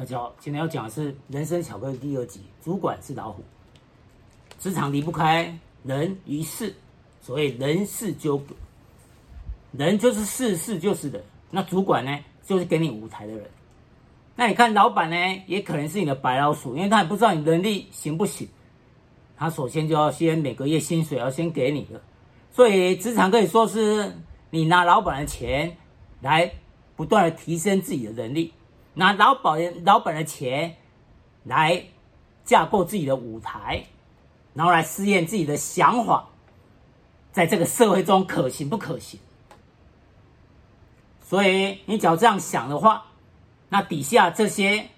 大家好，今天要讲的是《人生巧克力》第二集，主管是老虎。职场离不开人与事，所谓人事纠葛，人就是事，事就是人。那主管呢，就是给你舞台的人。那你看老板呢，也可能是你的白老鼠，因为他也不知道你能力行不行。他首先就要先每个月薪水要先给你的，所以职场可以说是你拿老板的钱来不断的提升自己的能力，拿老板老板的钱来架构自己的舞台，然后来试验自己的想法，在这个社会中可行不可行。所以你只要这样想的话，那底下这些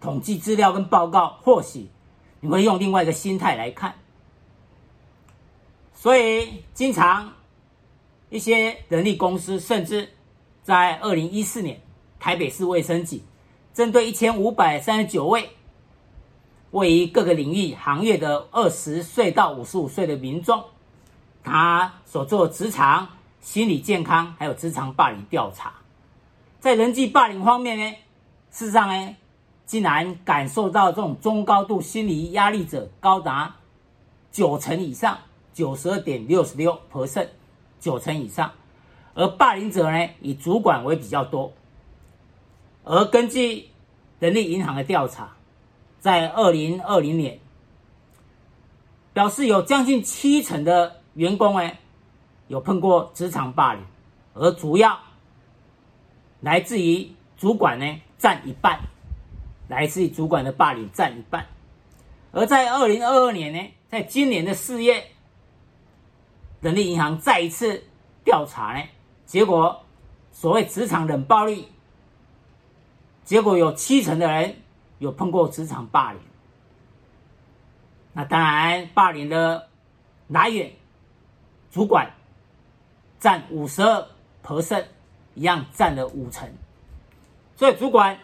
统计资料跟报告，或许。你会用另外一个心态来看，所以经常一些人力公司，甚至在二零一四年，台北市卫生局针对一千五百三十九位位于各个领域行业的二十岁到五十五岁的民众，他所做职场心理健康还有职场霸凌调查，在人际霸凌方面呢，事实上呢。竟然感受到这种中高度心理压力者高达九成以上，九十二点六十六 percent，九成以上。而霸凌者呢，以主管为比较多。而根据人力银行的调查，在二零二零年，表示有将近七成的员工呢，有碰过职场霸凌，而主要来自于主管呢，占一半。来自于主管的霸凌占一半，而在二零二二年呢，在今年的四月，人力银行再一次调查呢，结果所谓职场冷暴力，结果有七成的人有碰过职场霸凌。那当然，霸凌的来源，主管占五十二 percent，一样占了五成，所以主管。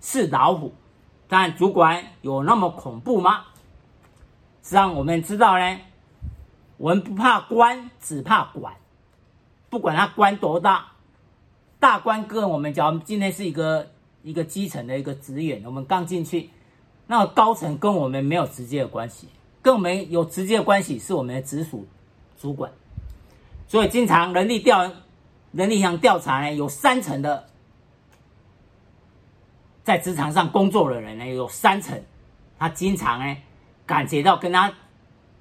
是老虎，但主管有那么恐怖吗？实际上，我们知道呢，我们不怕官，只怕管。不管他官多大，大官跟我们讲，今天是一个一个基层的一个职员，我们刚进去，那个高层跟我们没有直接的关系，跟我们有直接的关系是我们的直属主管。所以，经常人力调人力银行调查呢，有三成的。在职场上工作的人呢，有三成，他经常呢感觉到跟他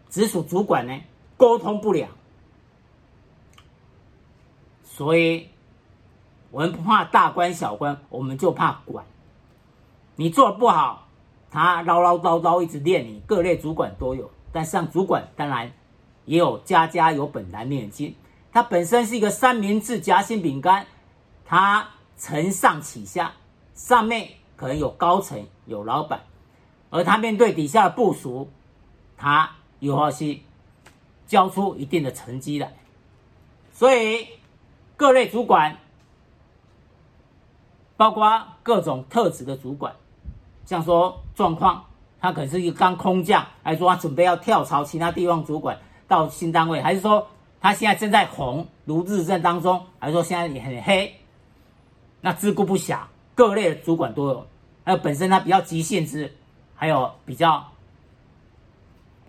直属主管呢沟通不了，所以我们不怕大官小官，我们就怕管。你做的不好，他唠唠叨叨一直念你，各类主管都有。但像主管当然也有家家有本难念的经，他本身是一个三明治夹心饼干，他承上启下。上面可能有高层有老板，而他面对底下的部署，他又要去交出一定的成绩来。所以各类主管，包括各种特质的主管，像说状况，他可能是一个刚空降，还是说他准备要跳槽其他地方主管到新单位，还是说他现在正在红如日正当中，还是说现在也很黑，那自顾不暇。各类的主管都有，还有本身他比较急性子，还有比较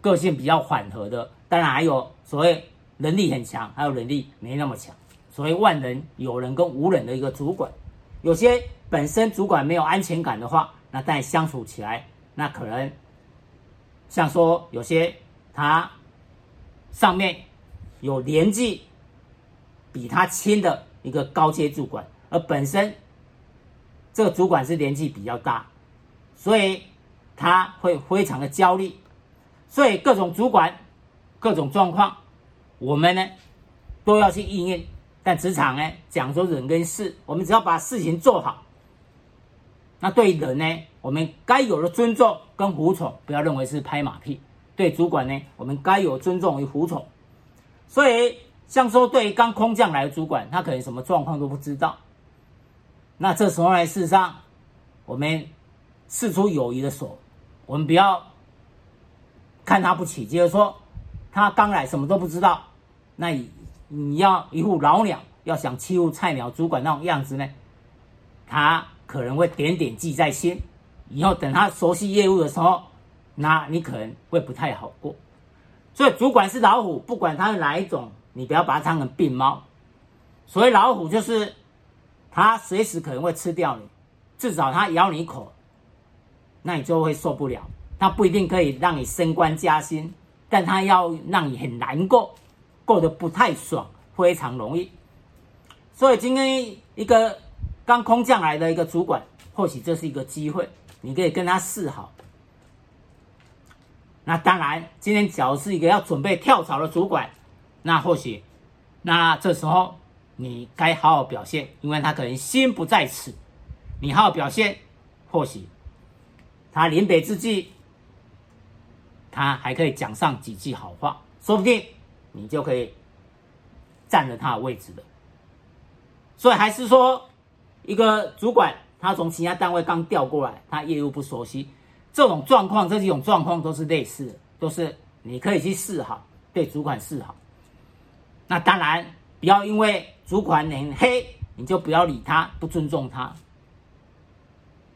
个性比较缓和的，当然还有所谓能力很强，还有能力没那么强，所谓万人有人跟无人的一个主管。有些本身主管没有安全感的话，那但相处起来，那可能像说有些他上面有年纪比他轻的一个高阶主管，而本身。这个主管是年纪比较大，所以他会非常的焦虑，所以各种主管、各种状况，我们呢都要去应应。但职场呢讲究人跟事，我们只要把事情做好，那对人呢，我们该有的尊重跟服从，不要认为是拍马屁。对主管呢，我们该有尊重与服从。所以像说对于刚空降来的主管，他可能什么状况都不知道。那这时候呢，事实上，我们释出友谊的手，我们不要看他不起，就是说他刚来什么都不知道，那以你要一副老鸟，要想欺负菜鸟主管那种样子呢，他可能会点点记在心，以后等他熟悉业务的时候，那你可能会不太好过。所以主管是老虎，不管他是哪一种，你不要把它当成病猫。所谓老虎，就是他随时可能会吃掉你，至少他咬你一口，那你就会受不了。他不一定可以让你升官加薪，但他要让你很难过，过得不太爽，非常容易。所以今天一个刚空降来的一个主管，或许这是一个机会，你可以跟他示好。那当然，今天假如是一个要准备跳槽的主管，那或许，那这时候你该好好表现，因为他可能心不在此。你好好表现，或许他临别之际，他还可以讲上几句好话，说不定你就可以占了他的位置的。所以还是说，一个主管他从其他单位刚调过来，他业务不熟悉。这种状况，这几种状况都是类似的，都是你可以去示好，对主管示好。那当然，不要因为主管很黑，你就不要理他，不尊重他。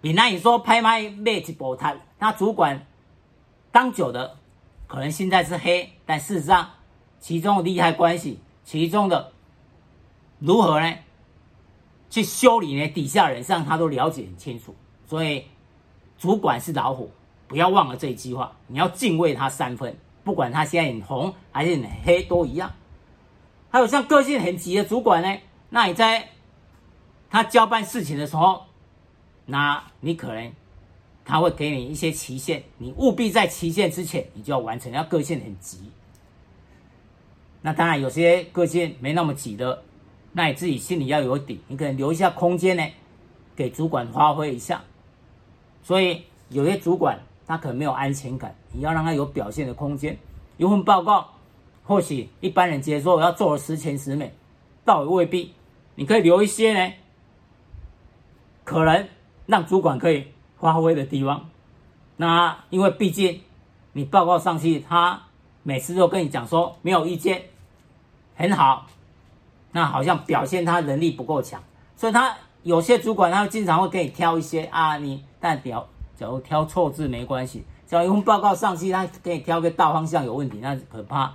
你那你说拍卖卖一波他，那主管当久的，可能现在是黑，但事实上其中的利害关系，其中的如何呢？去修理呢？底下人上他都了解很清楚，所以。主管是老虎，不要忘了这一句话。你要敬畏他三分，不管他现在很红还是很黑都一样。还有像个性很急的主管呢，那你在他交办事情的时候，那你可能他会给你一些期限，你务必在期限之前你就要完成。要个性很急，那当然有些个性没那么急的，那你自己心里要有底，你可能留一下空间呢，给主管发挥一下。所以有些主管他可能没有安全感，你要让他有表现的空间。一份报告，或许一般人觉得说我要做的十全十美，倒也未必。你可以留一些呢，可能让主管可以发挥的地方。那因为毕竟你报告上去，他每次都跟你讲说没有意见，很好，那好像表现他能力不够强，所以他。有些主管他会经常会给你挑一些啊，你但表假如挑错字没关系，只要一份报告上去，他给你挑个大方向有问题，那可怕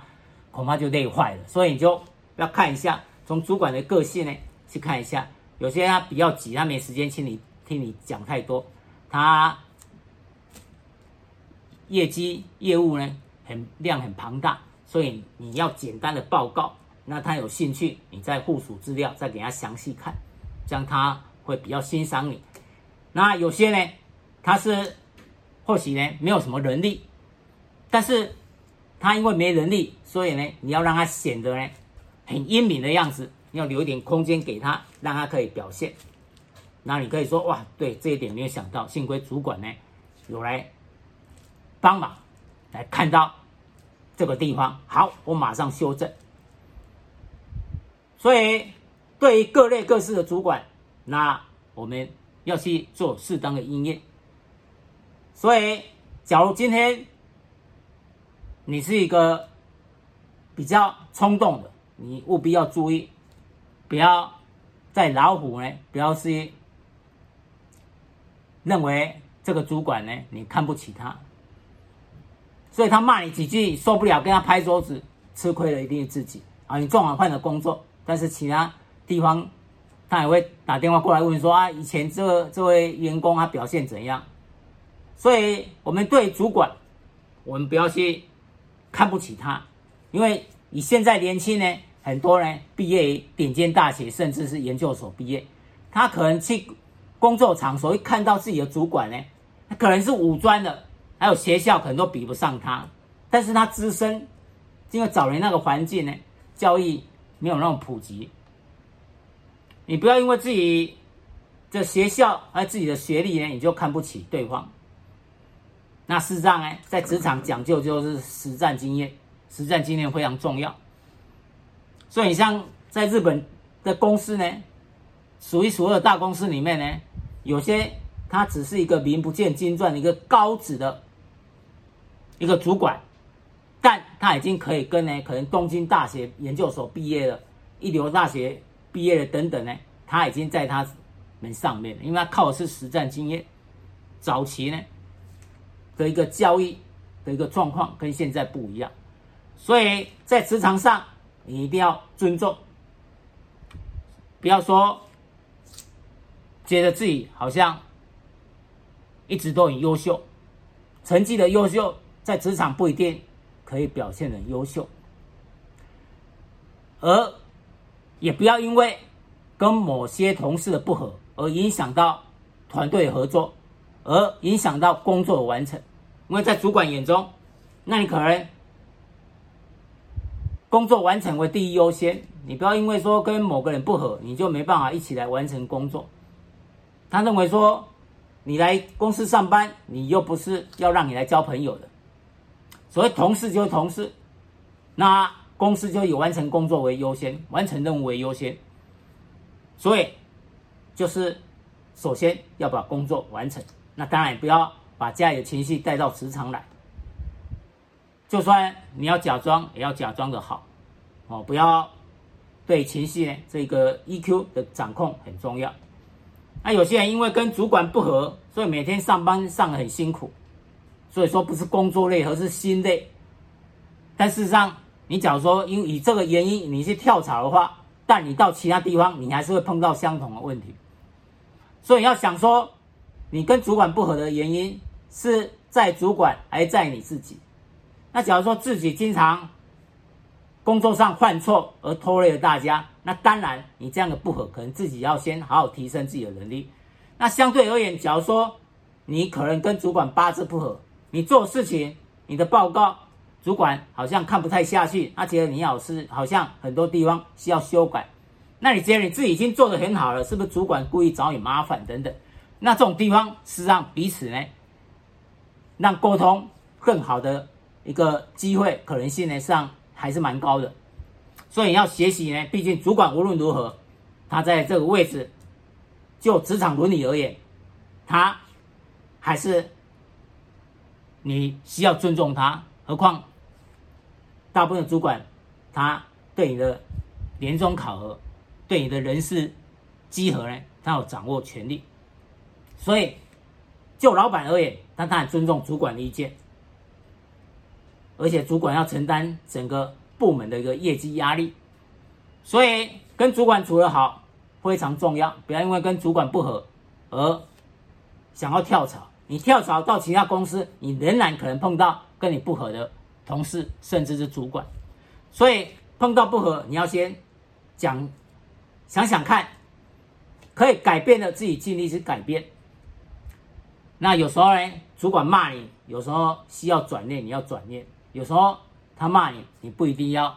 恐怕就累坏了。所以你就要看一下，从主管的个性呢去看一下。有些他比较急，他没时间听你听你讲太多，他业绩业务呢很量很庞大，所以你要简单的报告，那他有兴趣，你再附属资料再给他详细看。这样他会比较欣赏你。那有些呢，他是或许呢没有什么能力，但是他因为没能力，所以呢你要让他显得呢很英明的样子，要留一点空间给他，让他可以表现。那你可以说哇，对这一点没有想到，幸亏主管呢有来帮忙，来看到这个地方，好，我马上修正。所以。对于各类各式的主管，那我们要去做适当的应验。所以，假如今天你是一个比较冲动的，你务必要注意，不要在老虎呢，不要是认为这个主管呢你看不起他，所以他骂你几句受不了，跟他拍桌子，吃亏的一定是自己啊！你做好换了工作，但是其他。地方，他也会打电话过来问说啊，以前这、这位员工他表现怎样？所以，我们对主管，我们不要去看不起他，因为你现在年轻呢，很多人毕业于顶尖大学，甚至是研究所毕业，他可能去工作场所一看到自己的主管呢，他可能是五专的，还有学校可能都比不上他，但是他资深，因为早年那个环境呢，教育没有那么普及。你不要因为自己的学校和自己的学历呢，你就看不起对方。那事实上呢，在职场讲究就是实战经验，实战经验非常重要。所以，你像在日本的公司呢，数一数二大公司里面呢，有些他只是一个名不见经传的一个高职的一个主管，他已经可以跟呢，可能东京大学研究所毕业了，一流大学。毕业了等等呢，他已经在他们上面，因为他靠的是实战经验。早期呢的一个交易的一个状况跟现在不一样，所以在职场上你一定要尊重，不要说觉得自己好像一直都很优秀，成绩的优秀在职场不一定可以表现的优秀，而也不要因为跟某些同事的不合而影响到团队合作。而影响到工作的完成，因为在主管眼中，那你可能工作完成为第一优先。你不要因为说跟某个人不合，你就没办法一起来完成工作。他认为说，你来公司上班，你又不是要让你来交朋友的。所谓同事就是同事，那公司就以完成工作为优先，完成任务为优先。所以，就是首先要把工作完成。那当然不要把家里的情绪带到职场来。就算你要假装，也要假装的好，哦，不要对情绪呢这个 EQ 的掌控很重要。那有些人因为跟主管不合，所以每天上班上得很辛苦，所以说不是工作累，而是心累。但事实上，你假如说因以这个原因你去跳槽的话，但你到其他地方，你还是会碰到相同的问题。所以要想说。你跟主管不合的原因是在主管，还在你自己。那假如说自己经常工作上犯错而拖累了大家，那当然你这样的不合，可能自己要先好好提升自己的能力。那相对而言，假如说你可能跟主管八字不合，你做事情，你的报告主管好像看不太下去，他觉得你老是好像很多地方需要修改，那你觉得你自己已经做得很好了，是不是主管故意找你麻烦等等？那这种地方是让彼此呢，让沟通更好的一个机会可能性呢上还是蛮高的，所以你要学习呢，毕竟主管无论如何，他在这个位置，就职场伦理而言，他还是你需要尊重他。何况大部分主管，他对你的年终考核，对你的人事稽核呢，他有掌握权力。所以，就老板而言，他当然尊重主管的意见，而且主管要承担整个部门的一个业绩压力，所以跟主管处得好非常重要。不要因为跟主管不合而想要跳槽。你跳槽到其他公司，你仍然可能碰到跟你不合的同事，甚至是主管。所以碰到不合，你要先讲，想想看，可以改变的，自己尽力去改变。那有时候呢，主管骂你，有时候需要转念，你要转念；有时候他骂你，你不一定要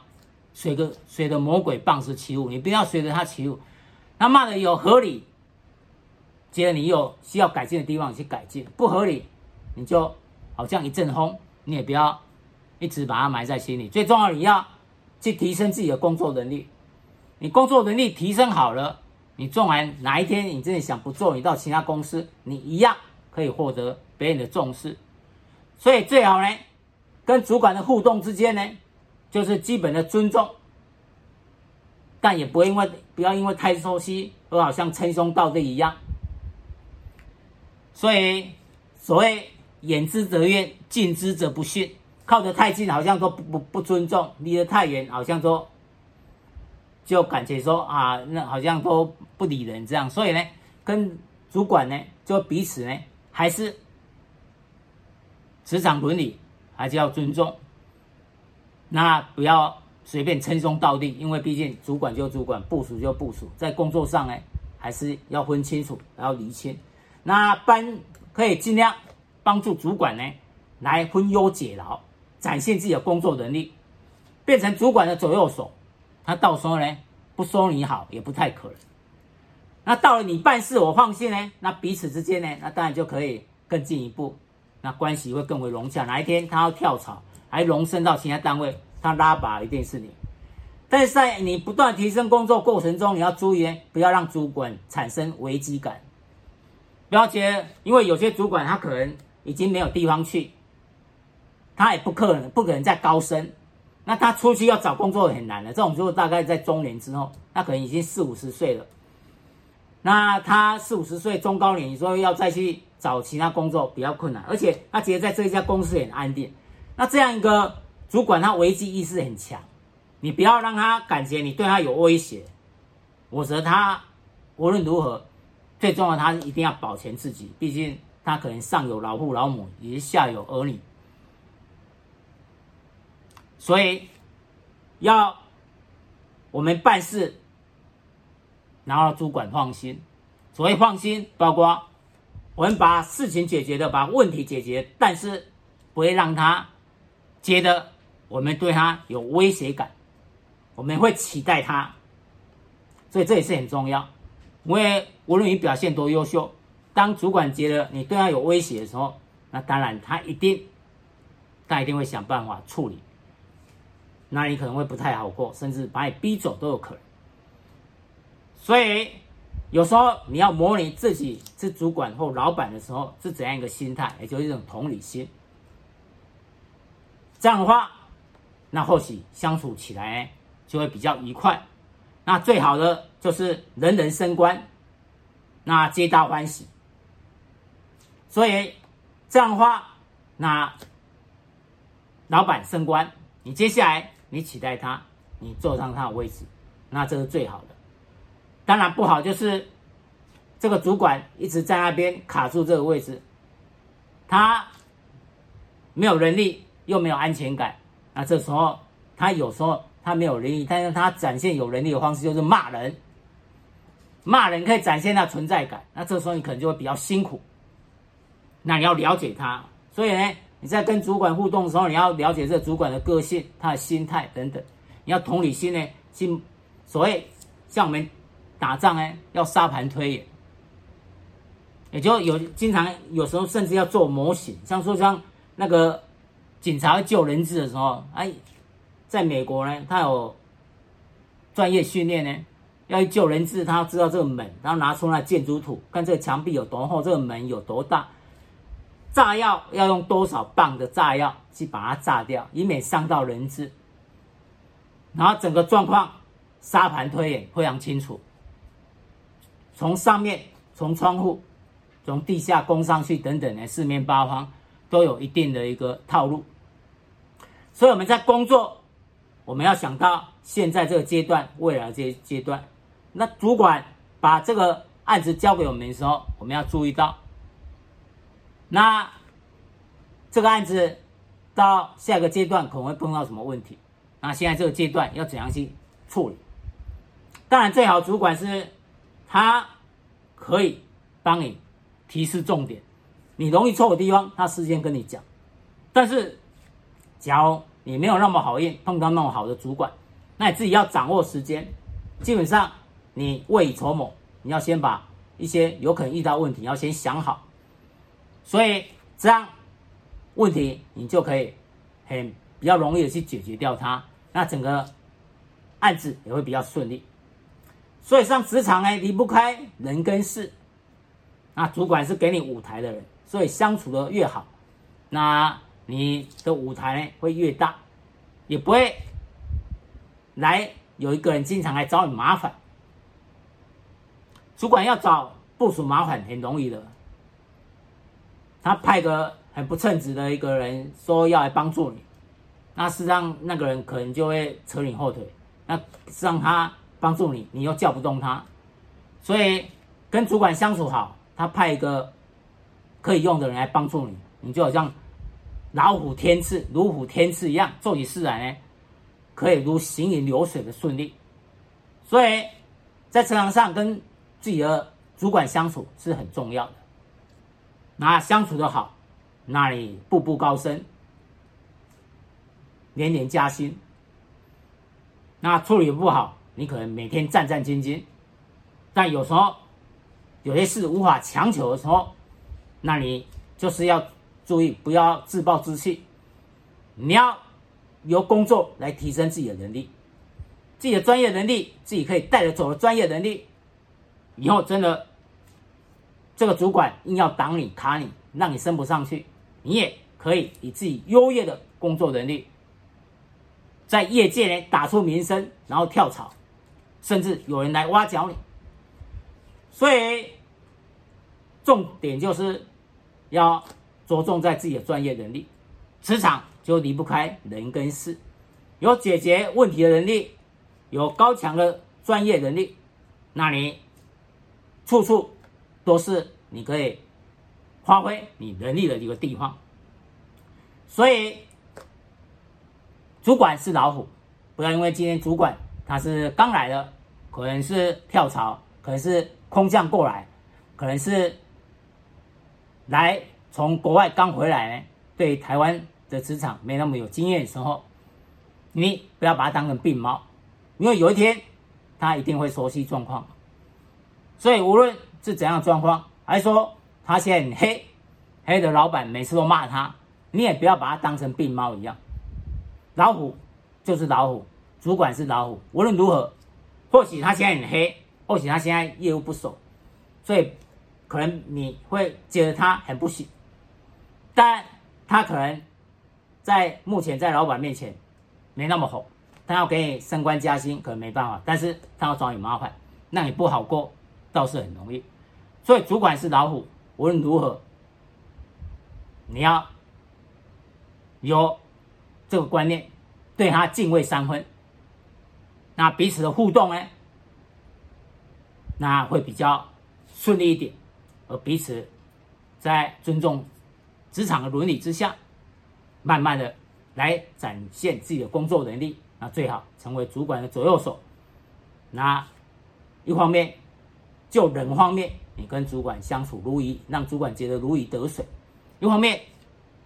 随个随着魔鬼棒式起舞，你不要随着他起舞。他骂的有合理，觉得你有需要改进的地方，你去改进；不合理，你就好像一阵风，你也不要一直把它埋在心里。最重要，你要去提升自己的工作能力。你工作能力提升好了，你纵然哪一天你真的想不做，你到其他公司，你一样。可以获得别人的重视，所以最好呢，跟主管的互动之间呢，就是基本的尊重，但也不会因为不要因为太熟悉而好像称兄道弟一样。所以所谓远之则怨，近之则不逊，靠得太近好像都不不不尊重，离得太远好像都就感觉说啊，那好像都不理人这样。所以呢，跟主管呢，就彼此呢。还是职场伦理，还是要尊重。那不要随便称兄道弟，因为毕竟主管就主管，部署就部署，在工作上呢，还是要分清楚，要厘清。那班可以尽量帮助主管呢，来分忧解劳，展现自己的工作能力，变成主管的左右手。他到时候呢，不说你好，也不太可能。那到了你办事我放心呢，那彼此之间呢，那当然就可以更进一步，那关系会更为融洽。哪一天他要跳槽，还荣升到其他单位，他拉拔一定是你。但是在你不断提升工作过程中，你要注意，不要让主管产生危机感。不要觉得，因为有些主管他可能已经没有地方去，他也不可能不可能再高升，那他出去要找工作很难的。这种就大概在中年之后，他可能已经四五十岁了。那他四五十岁中高年，你说要再去找其他工作比较困难，而且他觉得在这一家公司很安定。那这样一个主管，他危机意识很强，你不要让他感觉你对他有威胁。我觉得他无论如何，最重要他一定要保全自己，毕竟他可能上有老父老母，也下有儿女，所以要我们办事。然后主管放心，所谓放心，包括我们把事情解决的，把问题解决，但是不会让他觉得我们对他有威胁感，我们会期待他，所以这也是很重要。因为无论你表现多优秀，当主管觉得你对他有威胁的时候，那当然他一定，他一定会想办法处理，那你可能会不太好过，甚至把你逼走都有可能。所以，有时候你要模拟自己是主管或老板的时候是怎样一个心态，也就是一种同理心。这样的话，那或许相处起来就会比较愉快。那最好的就是人人升官，那皆大欢喜。所以这样的话，那老板升官，你接下来你取代他，你坐上他的位置，那这是最好的。当然不好，就是这个主管一直在那边卡住这个位置，他没有能力，又没有安全感。那这时候他有时候他没有能力，但是他展现有能力的方式就是骂人，骂人可以展现他存在感。那这时候你可能就会比较辛苦。那你要了解他，所以呢，你在跟主管互动的时候，你要了解这主管的个性、他的心态等等。你要同理心呢，心所谓像我们。打仗呢，要沙盘推演，也就有经常有时候甚至要做模型，像说像那个警察救人质的时候，哎，在美国呢，他有专业训练呢，要去救人质，他知道这个门，然后拿出那建筑图，看这个墙壁有多厚，这个门有多大，炸药要用多少磅的炸药去把它炸掉，以免伤到人质，然后整个状况沙盘推演非常清楚。从上面，从窗户，从地下攻上去，等等的，四面八方都有一定的一个套路。所以我们在工作，我们要想到现在这个阶段，未来这阶段，那主管把这个案子交给我们的时候，我们要注意到，那这个案子到下一个阶段可能会碰到什么问题？那现在这个阶段要怎样去处理？当然，最好主管是。他可以帮你提示重点，你容易错的地方，他事先跟你讲。但是，假如你没有那么好运，碰到那么好的主管，那你自己要掌握时间。基本上，你未雨绸缪，你要先把一些有可能遇到问题，要先想好。所以这样问题你就可以很比较容易的去解决掉它，那整个案子也会比较顺利。所以上职场呢，离不开人跟事。那主管是给你舞台的人，所以相处的越好，那你的舞台呢会越大，也不会来有一个人经常来找你麻烦。主管要找部署麻烦很容易的，他派个很不称职的一个人说要来帮助你，那实际上那个人可能就会扯你后腿，那让他。帮助你，你又叫不动他，所以跟主管相处好，他派一个可以用的人来帮助你，你就好像老虎添翅、如虎添翅一样，做起事来呢，可以如行云流水的顺利。所以在职场上跟自己的主管相处是很重要的。那相处的好，那你步步高升，年年加薪；那处理不好。你可能每天战战兢兢，但有时候有些事无法强求的时候，那你就是要注意，不要自暴自弃。你要由工作来提升自己的能力，自己的专业能力，自己可以带着走的专业能力。以后真的这个主管硬要挡你、卡你，让你升不上去，你也可以以自己优越的工作能力，在业界呢打出名声，然后跳槽。甚至有人来挖角你，所以重点就是要着重在自己的专业能力，职场就离不开人跟事，有解决问题的能力，有高强的专业能力，那你处处都是你可以发挥你能力的一个地方。所以，主管是老虎，不要因为今天主管他是刚来的，可能是跳槽，可能是空降过来，可能是来从国外刚回来呢，对台湾的职场没那么有经验的时候，你不要把他当成病猫，因为有一天他一定会熟悉状况。所以无论是怎样的状况，还是说他现在很黑，黑的老板每次都骂他。你也不要把他当成病猫一样，老虎就是老虎，主管是老虎。无论如何，或许他现在很黑，或许他现在业务不熟，所以可能你会觉得他很不行。但他可能在目前在老板面前没那么红，他要给你升官加薪可能没办法，但是他要找你麻烦，那你不好过倒是很容易。所以主管是老虎，无论如何，你要。有这个观念，对他敬畏三分，那彼此的互动呢，那会比较顺利一点，而彼此在尊重职场的伦理之下，慢慢的来展现自己的工作能力，那最好成为主管的左右手。那一方面，就人方面，你跟主管相处如鱼，让主管觉得如鱼得水；一方面。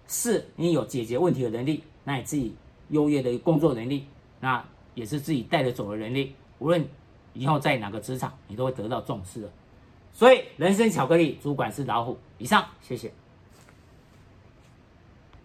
是你有解决问题的能力，那你自己优越的工作能力，那也是自己带着走的能力。无论以后在哪个职场，你都会得到重视的。所以，人生巧克力，主管是老虎。以上，谢谢。